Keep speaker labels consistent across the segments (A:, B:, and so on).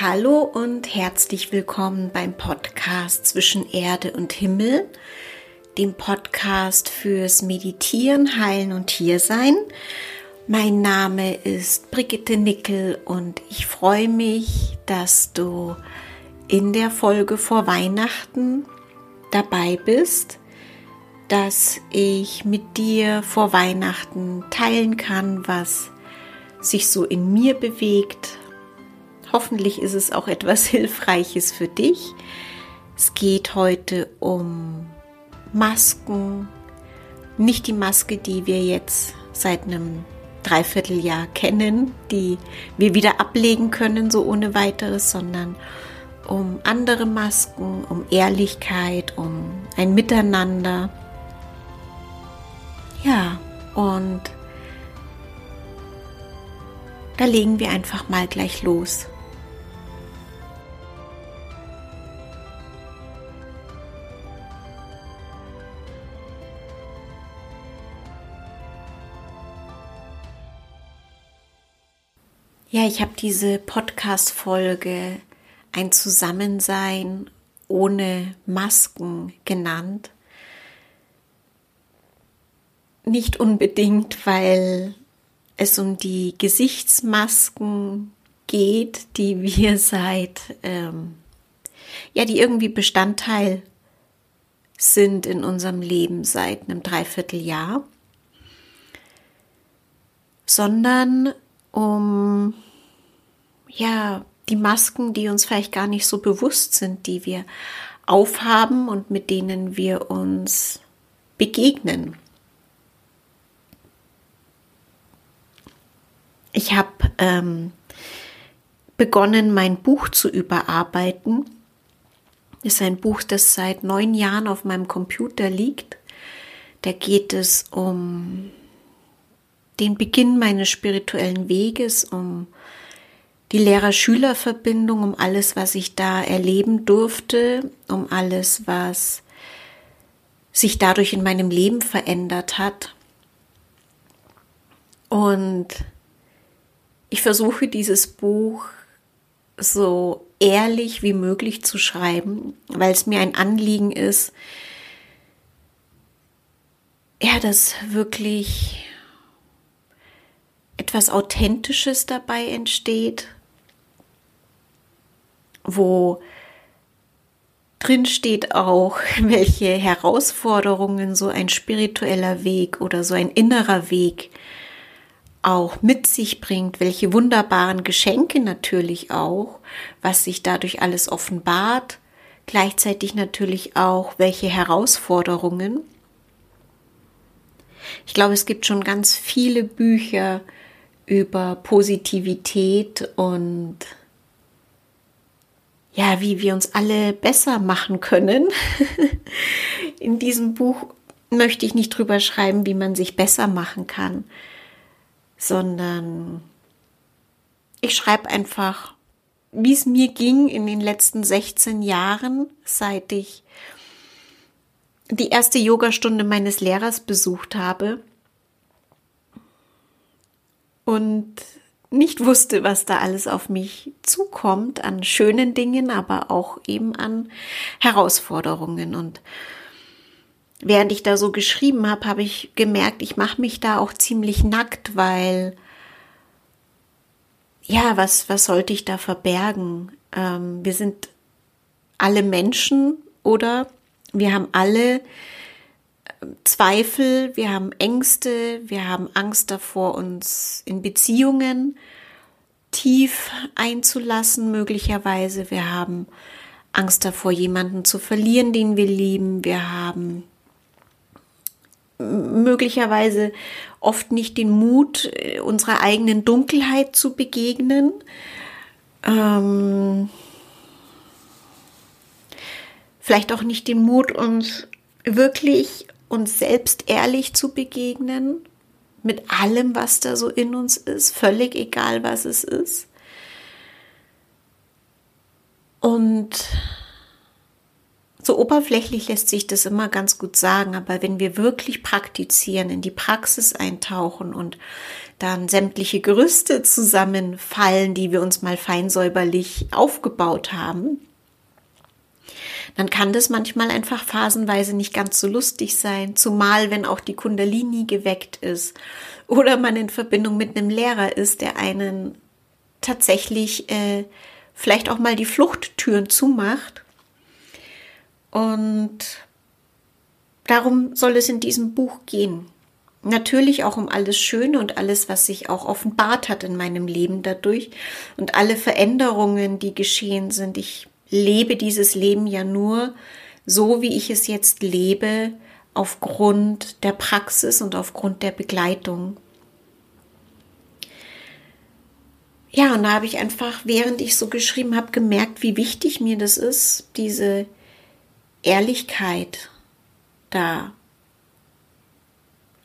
A: Hallo und herzlich willkommen beim Podcast zwischen Erde und Himmel, dem Podcast fürs Meditieren, Heilen und Hiersein. Mein Name ist Brigitte Nickel und ich freue mich, dass du in der Folge vor Weihnachten dabei bist, dass ich mit dir vor Weihnachten teilen kann, was sich so in mir bewegt, Hoffentlich ist es auch etwas Hilfreiches für dich. Es geht heute um Masken. Nicht die Maske, die wir jetzt seit einem Dreivierteljahr kennen, die wir wieder ablegen können, so ohne weiteres, sondern um andere Masken, um Ehrlichkeit, um ein Miteinander. Ja, und da legen wir einfach mal gleich los. Ja, ich habe diese Podcast-Folge ein Zusammensein ohne Masken genannt. Nicht unbedingt, weil es um die Gesichtsmasken geht, die wir seit, ähm, ja, die irgendwie Bestandteil sind in unserem Leben seit einem Dreivierteljahr, sondern um ja, die Masken, die uns vielleicht gar nicht so bewusst sind, die wir aufhaben und mit denen wir uns begegnen. Ich habe ähm, begonnen, mein Buch zu überarbeiten. Das ist ein Buch, das seit neun Jahren auf meinem Computer liegt. Da geht es um den Beginn meines spirituellen Weges, um die Lehrer-Schüler-Verbindung, um alles, was ich da erleben durfte, um alles, was sich dadurch in meinem Leben verändert hat. Und ich versuche dieses Buch so ehrlich wie möglich zu schreiben, weil es mir ein Anliegen ist, ja, dass wirklich etwas Authentisches dabei entsteht, wo drin steht auch, welche Herausforderungen so ein spiritueller Weg oder so ein innerer Weg auch mit sich bringt, welche wunderbaren Geschenke natürlich auch, was sich dadurch alles offenbart, gleichzeitig natürlich auch welche Herausforderungen. Ich glaube, es gibt schon ganz viele Bücher über Positivität und ja, wie wir uns alle besser machen können. In diesem Buch möchte ich nicht drüber schreiben, wie man sich besser machen kann, sondern ich schreibe einfach, wie es mir ging in den letzten 16 Jahren, seit ich die erste Yogastunde meines Lehrers besucht habe und nicht wusste, was da alles auf mich zukommt, an schönen Dingen, aber auch eben an Herausforderungen. Und während ich da so geschrieben habe, habe ich gemerkt, ich mache mich da auch ziemlich nackt, weil ja, was, was sollte ich da verbergen? Ähm, wir sind alle Menschen oder wir haben alle Zweifel, wir haben Ängste, wir haben Angst davor, uns in Beziehungen tief einzulassen, möglicherweise. Wir haben Angst davor, jemanden zu verlieren, den wir lieben. Wir haben möglicherweise oft nicht den Mut, unserer eigenen Dunkelheit zu begegnen. Ähm, vielleicht auch nicht den Mut, uns wirklich uns selbst ehrlich zu begegnen, mit allem, was da so in uns ist, völlig egal, was es ist. Und So oberflächlich lässt sich das immer ganz gut sagen, aber wenn wir wirklich praktizieren, in die Praxis eintauchen und dann sämtliche Gerüste zusammenfallen, die wir uns mal feinsäuberlich aufgebaut haben, dann kann das manchmal einfach phasenweise nicht ganz so lustig sein, zumal wenn auch die Kundalini geweckt ist oder man in Verbindung mit einem Lehrer ist, der einen tatsächlich äh, vielleicht auch mal die Fluchttüren zumacht und darum soll es in diesem Buch gehen. Natürlich auch um alles Schöne und alles, was sich auch offenbart hat in meinem Leben dadurch und alle Veränderungen, die geschehen sind. Ich lebe dieses Leben ja nur so, wie ich es jetzt lebe, aufgrund der Praxis und aufgrund der Begleitung. Ja, und da habe ich einfach, während ich so geschrieben habe, gemerkt, wie wichtig mir das ist, diese Ehrlichkeit da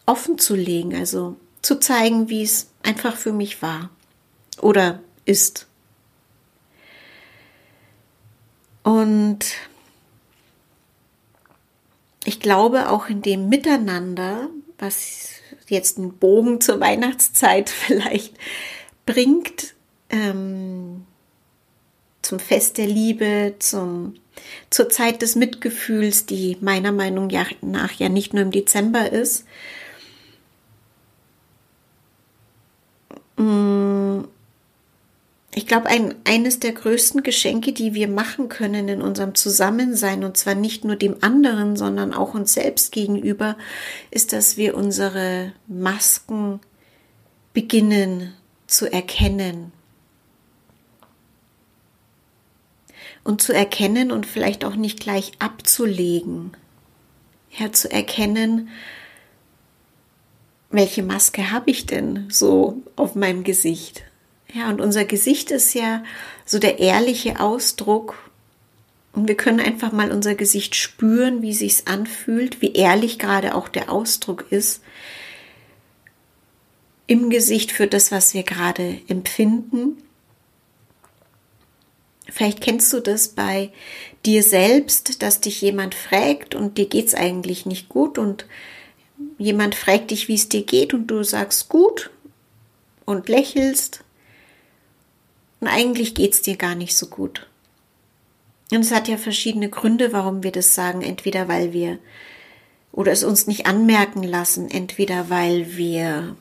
A: offen zu legen, also zu zeigen, wie es einfach für mich war oder ist. Und ich glaube auch in dem Miteinander, was jetzt einen Bogen zur Weihnachtszeit vielleicht bringt, ähm, zum Fest der Liebe, zum zur Zeit des Mitgefühls, die meiner Meinung nach ja nicht nur im Dezember ist. Mm, ich glaube, ein, eines der größten Geschenke, die wir machen können in unserem Zusammensein, und zwar nicht nur dem anderen, sondern auch uns selbst gegenüber, ist, dass wir unsere Masken beginnen zu erkennen, und zu erkennen und vielleicht auch nicht gleich abzulegen. Ja, zu erkennen, welche Maske habe ich denn so auf meinem Gesicht? Ja, und unser Gesicht ist ja so der ehrliche Ausdruck. Und wir können einfach mal unser Gesicht spüren, wie sich's anfühlt, wie ehrlich gerade auch der Ausdruck ist im Gesicht für das, was wir gerade empfinden. Vielleicht kennst du das bei dir selbst, dass dich jemand fragt und dir geht's eigentlich nicht gut und jemand fragt dich, wie es dir geht und du sagst gut und lächelst und eigentlich geht's dir gar nicht so gut. Und es hat ja verschiedene Gründe, warum wir das sagen. Entweder weil wir oder es uns nicht anmerken lassen, entweder weil wir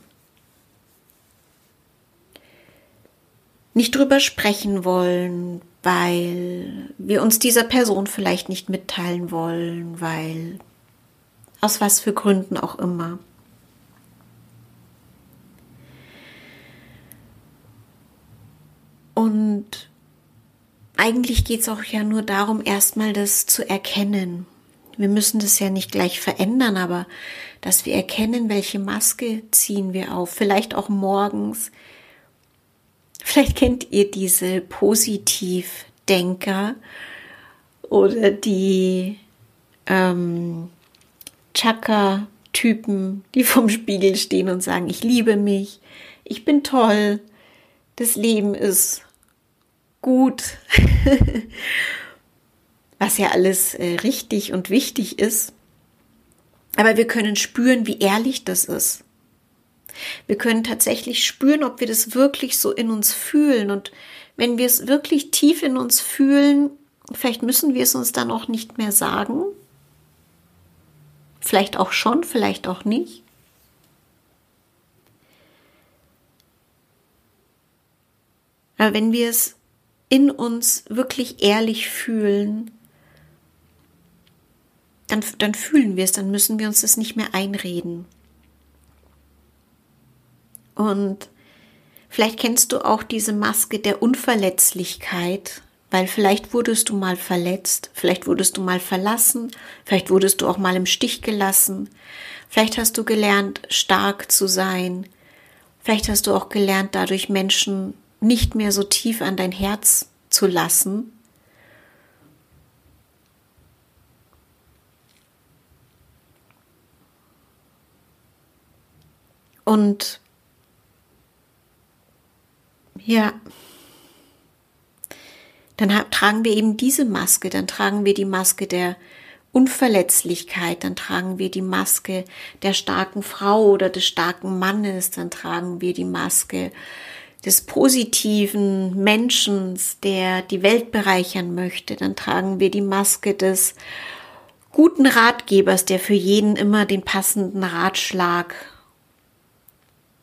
A: nicht drüber sprechen wollen, weil wir uns dieser Person vielleicht nicht mitteilen wollen, weil aus was für Gründen auch immer. Und eigentlich geht es auch ja nur darum, erstmal das zu erkennen. Wir müssen das ja nicht gleich verändern, aber dass wir erkennen, welche Maske ziehen wir auf. Vielleicht auch morgens, Vielleicht kennt ihr diese Positivdenker oder die ähm, Chakra-Typen, die vom Spiegel stehen und sagen, ich liebe mich, ich bin toll, das Leben ist gut, was ja alles äh, richtig und wichtig ist. Aber wir können spüren, wie ehrlich das ist. Wir können tatsächlich spüren, ob wir das wirklich so in uns fühlen. Und wenn wir es wirklich tief in uns fühlen, vielleicht müssen wir es uns dann auch nicht mehr sagen. Vielleicht auch schon, vielleicht auch nicht. Aber wenn wir es in uns wirklich ehrlich fühlen, dann, dann fühlen wir es, dann müssen wir uns das nicht mehr einreden. Und vielleicht kennst du auch diese Maske der Unverletzlichkeit, weil vielleicht wurdest du mal verletzt, vielleicht wurdest du mal verlassen, vielleicht wurdest du auch mal im Stich gelassen, vielleicht hast du gelernt, stark zu sein, vielleicht hast du auch gelernt, dadurch Menschen nicht mehr so tief an dein Herz zu lassen. Und ja, dann tragen wir eben diese Maske, dann tragen wir die Maske der Unverletzlichkeit, dann tragen wir die Maske der starken Frau oder des starken Mannes, dann tragen wir die Maske des positiven Menschen, der die Welt bereichern möchte, dann tragen wir die Maske des guten Ratgebers, der für jeden immer den passenden Ratschlag,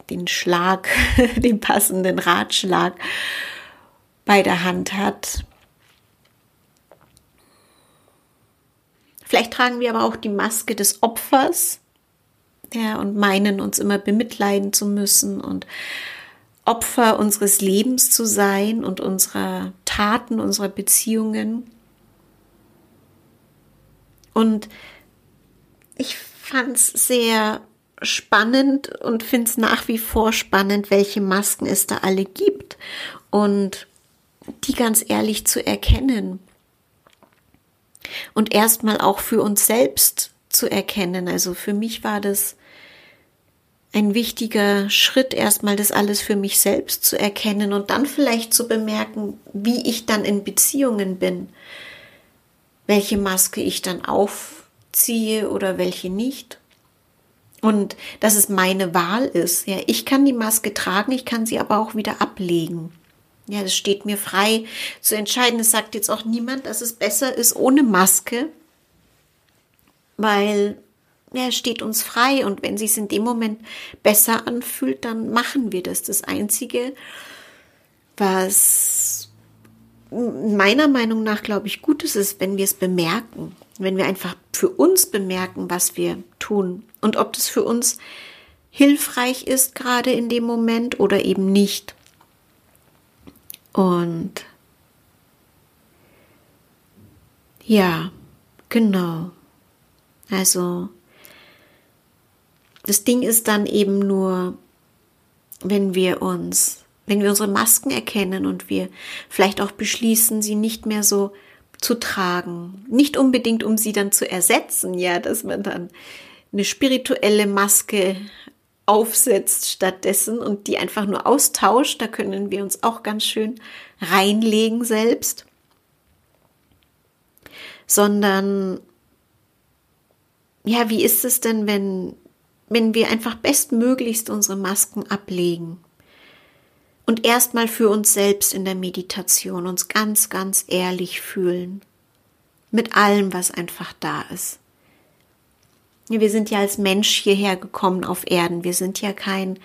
A: den Schlag, den passenden Ratschlag bei der Hand hat. Vielleicht tragen wir aber auch die Maske des Opfers, ja, und meinen uns immer bemitleiden zu müssen und Opfer unseres Lebens zu sein und unserer Taten, unserer Beziehungen. Und ich fand es sehr spannend und finde es nach wie vor spannend, welche Masken es da alle gibt und die ganz ehrlich zu erkennen und erstmal auch für uns selbst zu erkennen. Also für mich war das ein wichtiger Schritt, erstmal das alles für mich selbst zu erkennen und dann vielleicht zu bemerken, wie ich dann in Beziehungen bin, welche Maske ich dann aufziehe oder welche nicht. Und dass es meine Wahl ist. Ja, ich kann die Maske tragen, ich kann sie aber auch wieder ablegen. Ja, das steht mir frei zu entscheiden. Es sagt jetzt auch niemand, dass es besser ist ohne Maske, weil ja, steht uns frei und wenn es in dem Moment besser anfühlt, dann machen wir das. Das Einzige, was meiner Meinung nach, glaube ich, gut ist, ist, wenn wir es bemerken, wenn wir einfach für uns bemerken, was wir tun und ob das für uns hilfreich ist gerade in dem Moment oder eben nicht. Und ja, genau. Also das Ding ist dann eben nur, wenn wir uns, wenn wir unsere Masken erkennen und wir vielleicht auch beschließen, sie nicht mehr so zu tragen. Nicht unbedingt, um sie dann zu ersetzen, ja, dass man dann eine spirituelle Maske aufsetzt stattdessen und die einfach nur austauscht. Da können wir uns auch ganz schön reinlegen selbst. Sondern, ja, wie ist es denn, wenn wenn wir einfach bestmöglichst unsere Masken ablegen und erstmal für uns selbst in der Meditation uns ganz, ganz ehrlich fühlen mit allem, was einfach da ist. Wir sind ja als Mensch hierher gekommen auf Erden. Wir sind ja kein,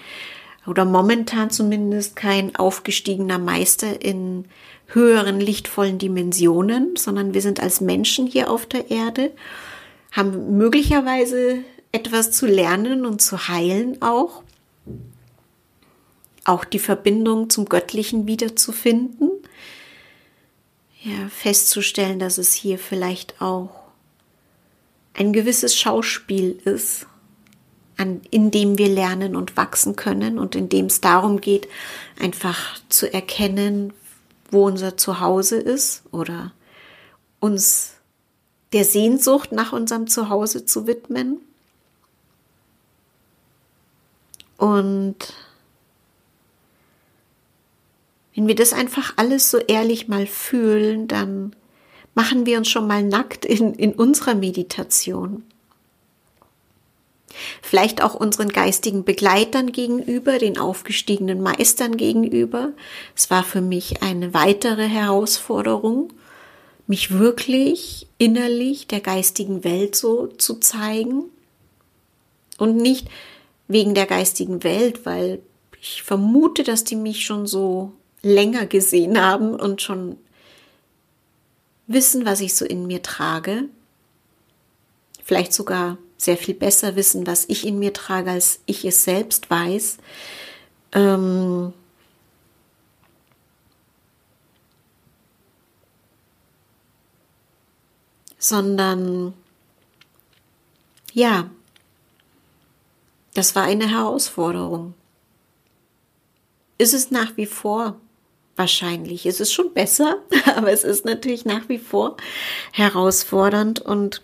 A: oder momentan zumindest kein aufgestiegener Meister in höheren, lichtvollen Dimensionen, sondern wir sind als Menschen hier auf der Erde, haben möglicherweise etwas zu lernen und zu heilen auch. Auch die Verbindung zum Göttlichen wiederzufinden. Ja, festzustellen, dass es hier vielleicht auch ein gewisses Schauspiel ist, an, in dem wir lernen und wachsen können und in dem es darum geht, einfach zu erkennen, wo unser Zuhause ist oder uns der Sehnsucht nach unserem Zuhause zu widmen. Und wenn wir das einfach alles so ehrlich mal fühlen, dann machen wir uns schon mal nackt in, in unserer Meditation. Vielleicht auch unseren geistigen Begleitern gegenüber, den aufgestiegenen Meistern gegenüber. Es war für mich eine weitere Herausforderung, mich wirklich innerlich der geistigen Welt so zu zeigen und nicht wegen der geistigen Welt, weil ich vermute, dass die mich schon so länger gesehen haben und schon wissen, was ich so in mir trage. Vielleicht sogar sehr viel besser wissen, was ich in mir trage, als ich es selbst weiß. Ähm sondern ja, das war eine Herausforderung. Ist es nach wie vor wahrscheinlich. Es ist schon besser, aber es ist natürlich nach wie vor herausfordernd und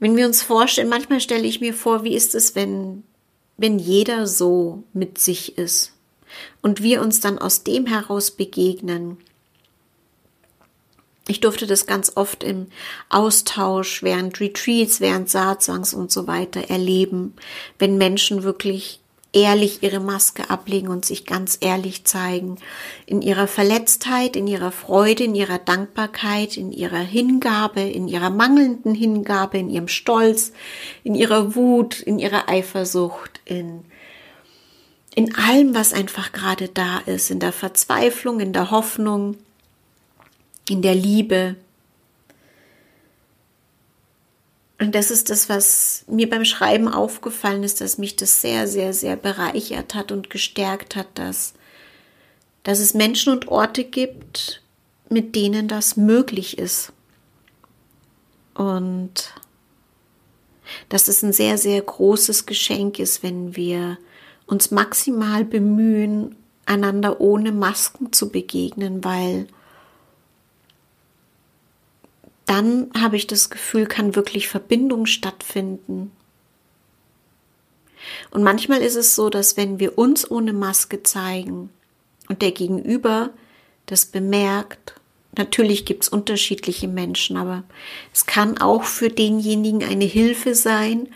A: wenn wir uns vorstellen, manchmal stelle ich mir vor, wie ist es, wenn, wenn jeder so mit sich ist und wir uns dann aus dem heraus begegnen, Ich durfte das ganz oft im Austausch während Retreats, während Saatsangs und so weiter erleben, wenn Menschen wirklich ehrlich ihre Maske ablegen und sich ganz ehrlich zeigen. In ihrer Verletztheit, in ihrer Freude, in ihrer Dankbarkeit, in ihrer Hingabe, in ihrer mangelnden Hingabe, in ihrem Stolz, in ihrer Wut, in ihrer Eifersucht, in, in allem, was einfach gerade da ist, in der Verzweiflung, in der Hoffnung, in der Liebe, Und das ist das, was mir beim Schreiben aufgefallen ist, dass mich das sehr, sehr, sehr bereichert hat und gestärkt hat, dass, dass es Menschen und Orte gibt, mit denen das möglich ist. Und dass es ein sehr, sehr großes Geschenk ist, wenn wir uns maximal bemühen, einander ohne Masken zu begegnen, weil dann habe ich das Gefühl, kann wirklich Verbindung stattfinden. Und manchmal ist es so, dass wenn wir uns ohne Maske zeigen und der Gegenüber das bemerkt, natürlich gibt es unterschiedliche Menschen, aber es kann auch für denjenigen eine Hilfe sein,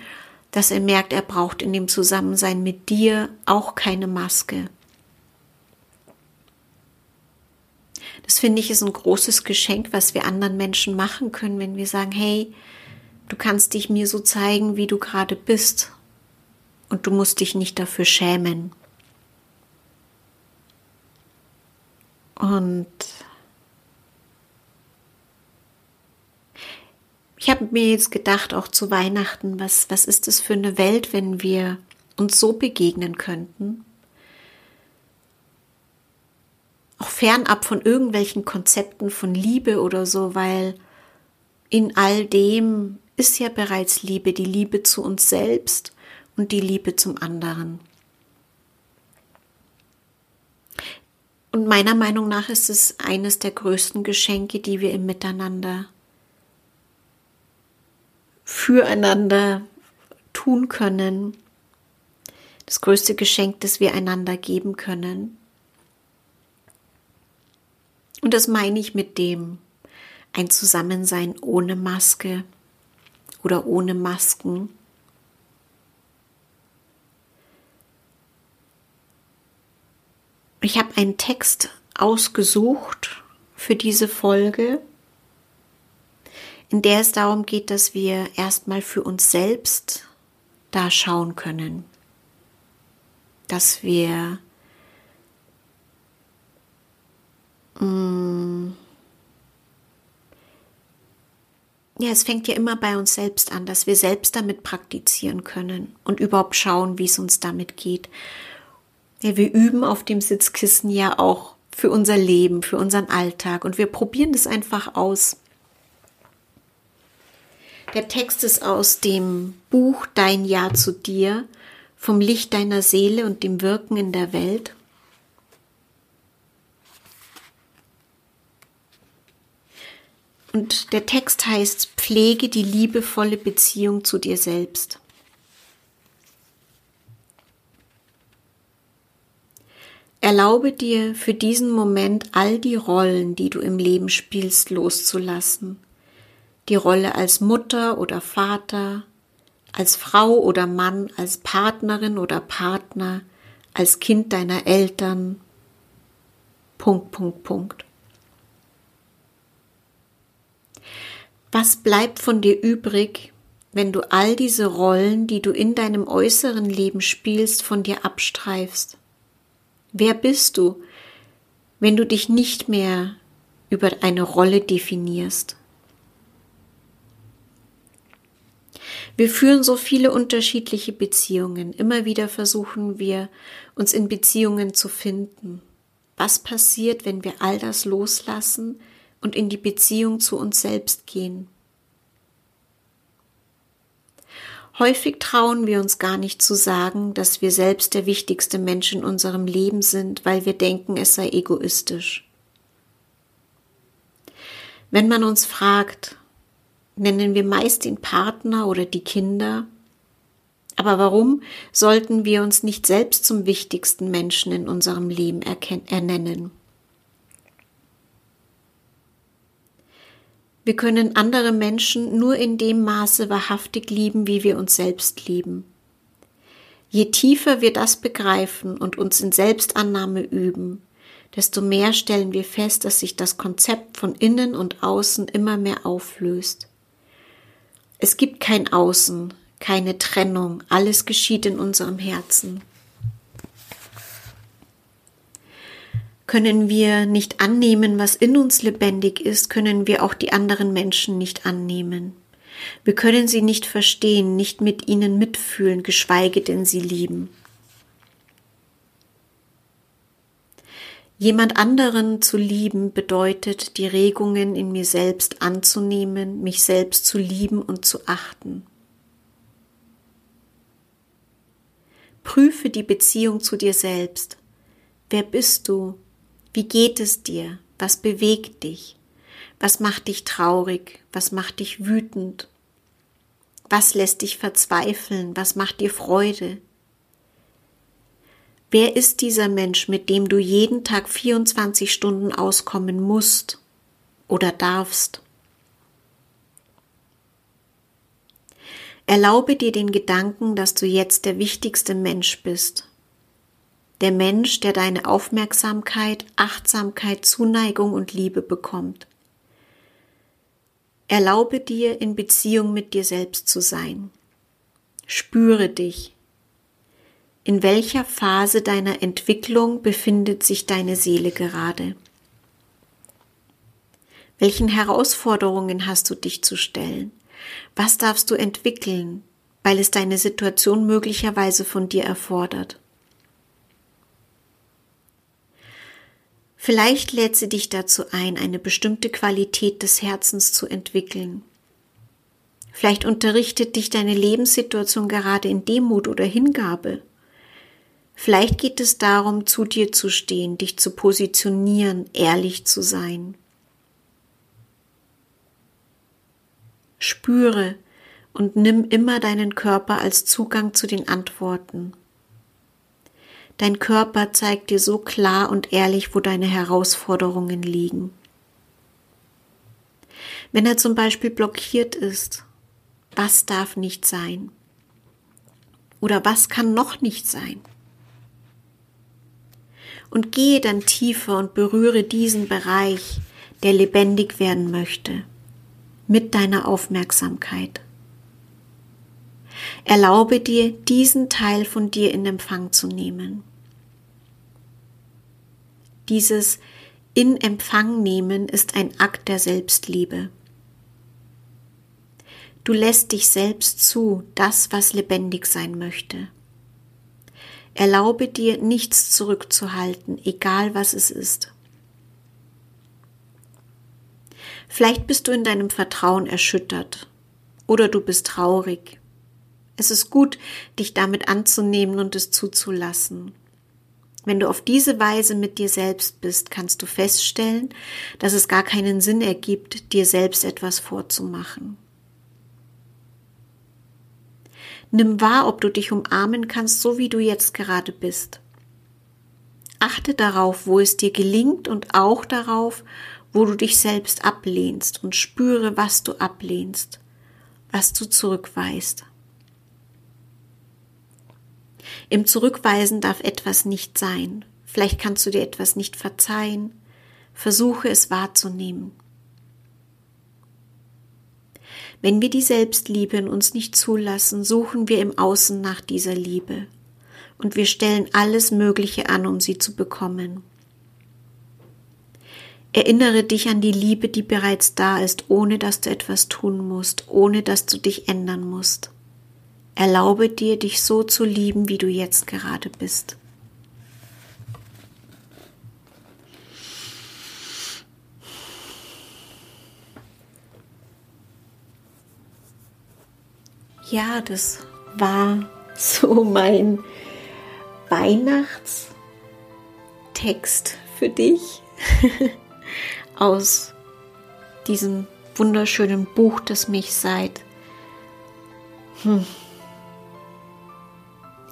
A: dass er merkt, er braucht in dem Zusammensein mit dir auch keine Maske. Das finde ich ist ein großes Geschenk, was wir anderen Menschen machen können, wenn wir sagen, hey, du kannst dich mir so zeigen, wie du gerade bist. Und du musst dich nicht dafür schämen. Und ich habe mir jetzt gedacht, auch zu Weihnachten, was, was ist das für eine Welt, wenn wir uns so begegnen könnten? Auch fernab von irgendwelchen Konzepten von Liebe oder so, weil in all dem ist ja bereits Liebe, die Liebe zu uns selbst und die Liebe zum anderen. Und meiner Meinung nach ist es eines der größten Geschenke, die wir im Miteinander füreinander tun können. Das größte Geschenk, das wir einander geben können. Und das meine ich mit dem ein Zusammensein ohne Maske oder ohne Masken. Ich habe einen Text ausgesucht für diese Folge, in der es darum geht, dass wir erstmal für uns selbst da schauen können, dass wir Mm. Ja, es fängt ja immer bei uns selbst an, dass wir selbst damit praktizieren können und überhaupt schauen, wie es uns damit geht. Ja, wir üben auf dem Sitzkissen ja auch für unser Leben, für unseren Alltag und wir probieren das einfach aus. Der Text ist aus dem Buch Dein Ja zu dir vom Licht deiner Seele und dem Wirken in der Welt Und der Text heißt, pflege die liebevolle Beziehung zu dir selbst. Erlaube dir für diesen Moment all die Rollen, die du im Leben spielst, loszulassen. Die Rolle als Mutter oder Vater, als Frau oder Mann, als Partnerin oder Partner, als Kind deiner Eltern. Punkt, Punkt, Punkt. Was bleibt von dir übrig, wenn du all diese Rollen, die du in deinem äußeren Leben spielst, von dir abstreifst? Wer bist du, wenn du dich nicht mehr über eine Rolle definierst? Wir führen so viele unterschiedliche Beziehungen. Immer wieder versuchen wir, uns in Beziehungen zu finden. Was passiert, wenn wir all das loslassen, und in die Beziehung zu uns selbst gehen. Häufig trauen wir uns gar nicht zu sagen, dass wir selbst der wichtigste Mensch in unserem Leben sind, weil wir denken, es sei egoistisch. Wenn man uns fragt, nennen wir meist den Partner oder die Kinder. Aber warum sollten wir uns nicht selbst zum wichtigsten Menschen in unserem Leben ernennen? Wir können andere Menschen nur in dem Maße wahrhaftig lieben, wie wir uns selbst lieben. Je tiefer wir das begreifen und uns in Selbstannahme üben, desto mehr stellen wir fest, dass sich das Konzept von innen und außen immer mehr auflöst. Es gibt kein Außen, keine Trennung, alles geschieht in unserem Herzen. Können wir nicht annehmen, was in uns lebendig ist, können wir auch die anderen Menschen nicht annehmen. Wir können sie nicht verstehen, nicht mit ihnen mitfühlen, geschweige denn sie lieben. Jemand anderen zu lieben bedeutet, die Regungen in mir selbst anzunehmen, mich selbst zu lieben und zu achten. Prüfe die Beziehung zu dir selbst. Wer bist du? Wie geht es dir? Was bewegt dich? Was macht dich traurig? Was macht dich wütend? Was lässt dich verzweifeln? Was macht dir Freude? Wer ist dieser Mensch, mit dem du jeden Tag 24 Stunden auskommen musst oder darfst? Erlaube dir den Gedanken, dass du jetzt der wichtigste Mensch bist der Mensch, der deine Aufmerksamkeit, Achtsamkeit, Zuneigung und Liebe bekommt. Erlaube dir, in Beziehung mit dir selbst zu sein. Spüre dich. In welcher Phase deiner Entwicklung befindet sich deine Seele gerade? Welchen Herausforderungen hast du dich zu stellen? Was darfst du entwickeln, weil es deine Situation möglicherweise von dir erfordert? Vielleicht lädt sie dich dazu ein, eine bestimmte Qualität des Herzens zu entwickeln. Vielleicht unterrichtet dich deine Lebenssituation gerade in Demut oder Hingabe. Vielleicht geht es darum, zu dir zu stehen, dich zu positionieren, ehrlich zu sein. Spüre und nimm immer deinen Körper als Zugang zu den Antworten. Dein Körper zeigt dir so klar und ehrlich, wo deine Herausforderungen liegen. Wenn er zum Beispiel blockiert ist, was darf nicht sein? Oder was kann noch nicht sein? Und gehe dann tiefer und berühre diesen Bereich, der lebendig werden möchte, mit deiner Aufmerksamkeit. Erlaube dir, diesen Teil von dir in Empfang zu nehmen. Dieses in Empfang nehmen ist ein Akt der Selbstliebe. Du lässt dich selbst zu, das, was lebendig sein möchte. Erlaube dir, nichts zurückzuhalten, egal was es ist. Vielleicht bist du in deinem Vertrauen erschüttert oder du bist traurig es ist gut, dich damit anzunehmen und es zuzulassen. Wenn du auf diese Weise mit dir selbst bist, kannst du feststellen, dass es gar keinen Sinn ergibt, dir selbst etwas vorzumachen. Nimm wahr, ob du dich umarmen kannst, so wie du jetzt gerade bist. Achte darauf, wo es dir gelingt und auch darauf, wo du dich selbst ablehnst und spüre, was du ablehnst, was du zurückweist. Im Zurückweisen darf etwas nicht sein. Vielleicht kannst du dir etwas nicht verzeihen. Versuche es wahrzunehmen. Wenn wir die Selbstliebe in uns nicht zulassen, suchen wir im Außen nach dieser Liebe. Und wir stellen alles Mögliche an, um sie zu bekommen. Erinnere dich an die Liebe, die bereits da ist, ohne dass du etwas tun musst, ohne dass du dich ändern musst. Erlaube dir, dich so zu lieben, wie du jetzt gerade bist. Ja, das war so mein Weihnachtstext für dich aus diesem wunderschönen Buch, das mich seit hm,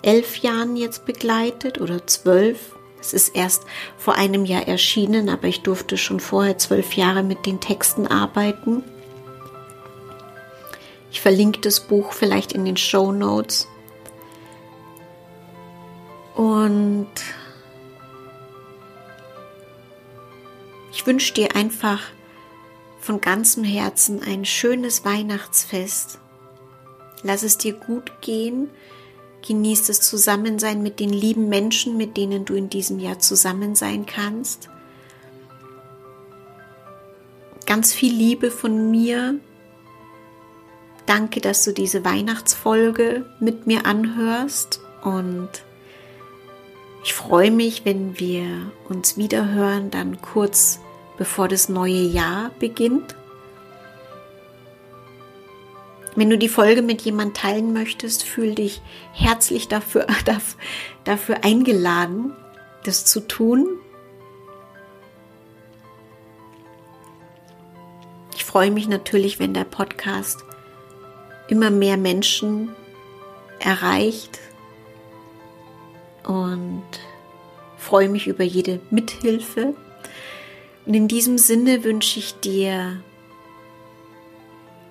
A: elf Jahren jetzt begleitet oder zwölf. Es ist erst vor einem Jahr erschienen, aber ich durfte schon vorher zwölf Jahre mit den Texten arbeiten. Ich verlinke das Buch vielleicht in den Show Notes. Und ich wünsche dir einfach von ganzem Herzen ein schönes Weihnachtsfest. Lass es dir gut gehen. Genieß das Zusammensein mit den lieben Menschen, mit denen du in diesem Jahr zusammen sein kannst. Ganz viel Liebe von mir Danke, dass du diese Weihnachtsfolge mit mir anhörst und ich freue mich, wenn wir uns wieder hören, dann kurz bevor das neue Jahr beginnt. Wenn du die Folge mit jemand teilen möchtest, fühl dich herzlich dafür, dafür eingeladen, das zu tun. Ich freue mich natürlich, wenn der Podcast immer mehr Menschen erreicht und freue mich über jede Mithilfe. Und in diesem Sinne wünsche ich dir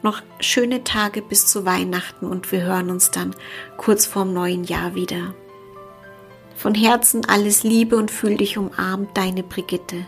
A: noch schöne Tage bis zu Weihnachten und wir hören uns dann kurz vorm neuen Jahr wieder. Von Herzen alles Liebe und fühl dich umarmt, deine Brigitte.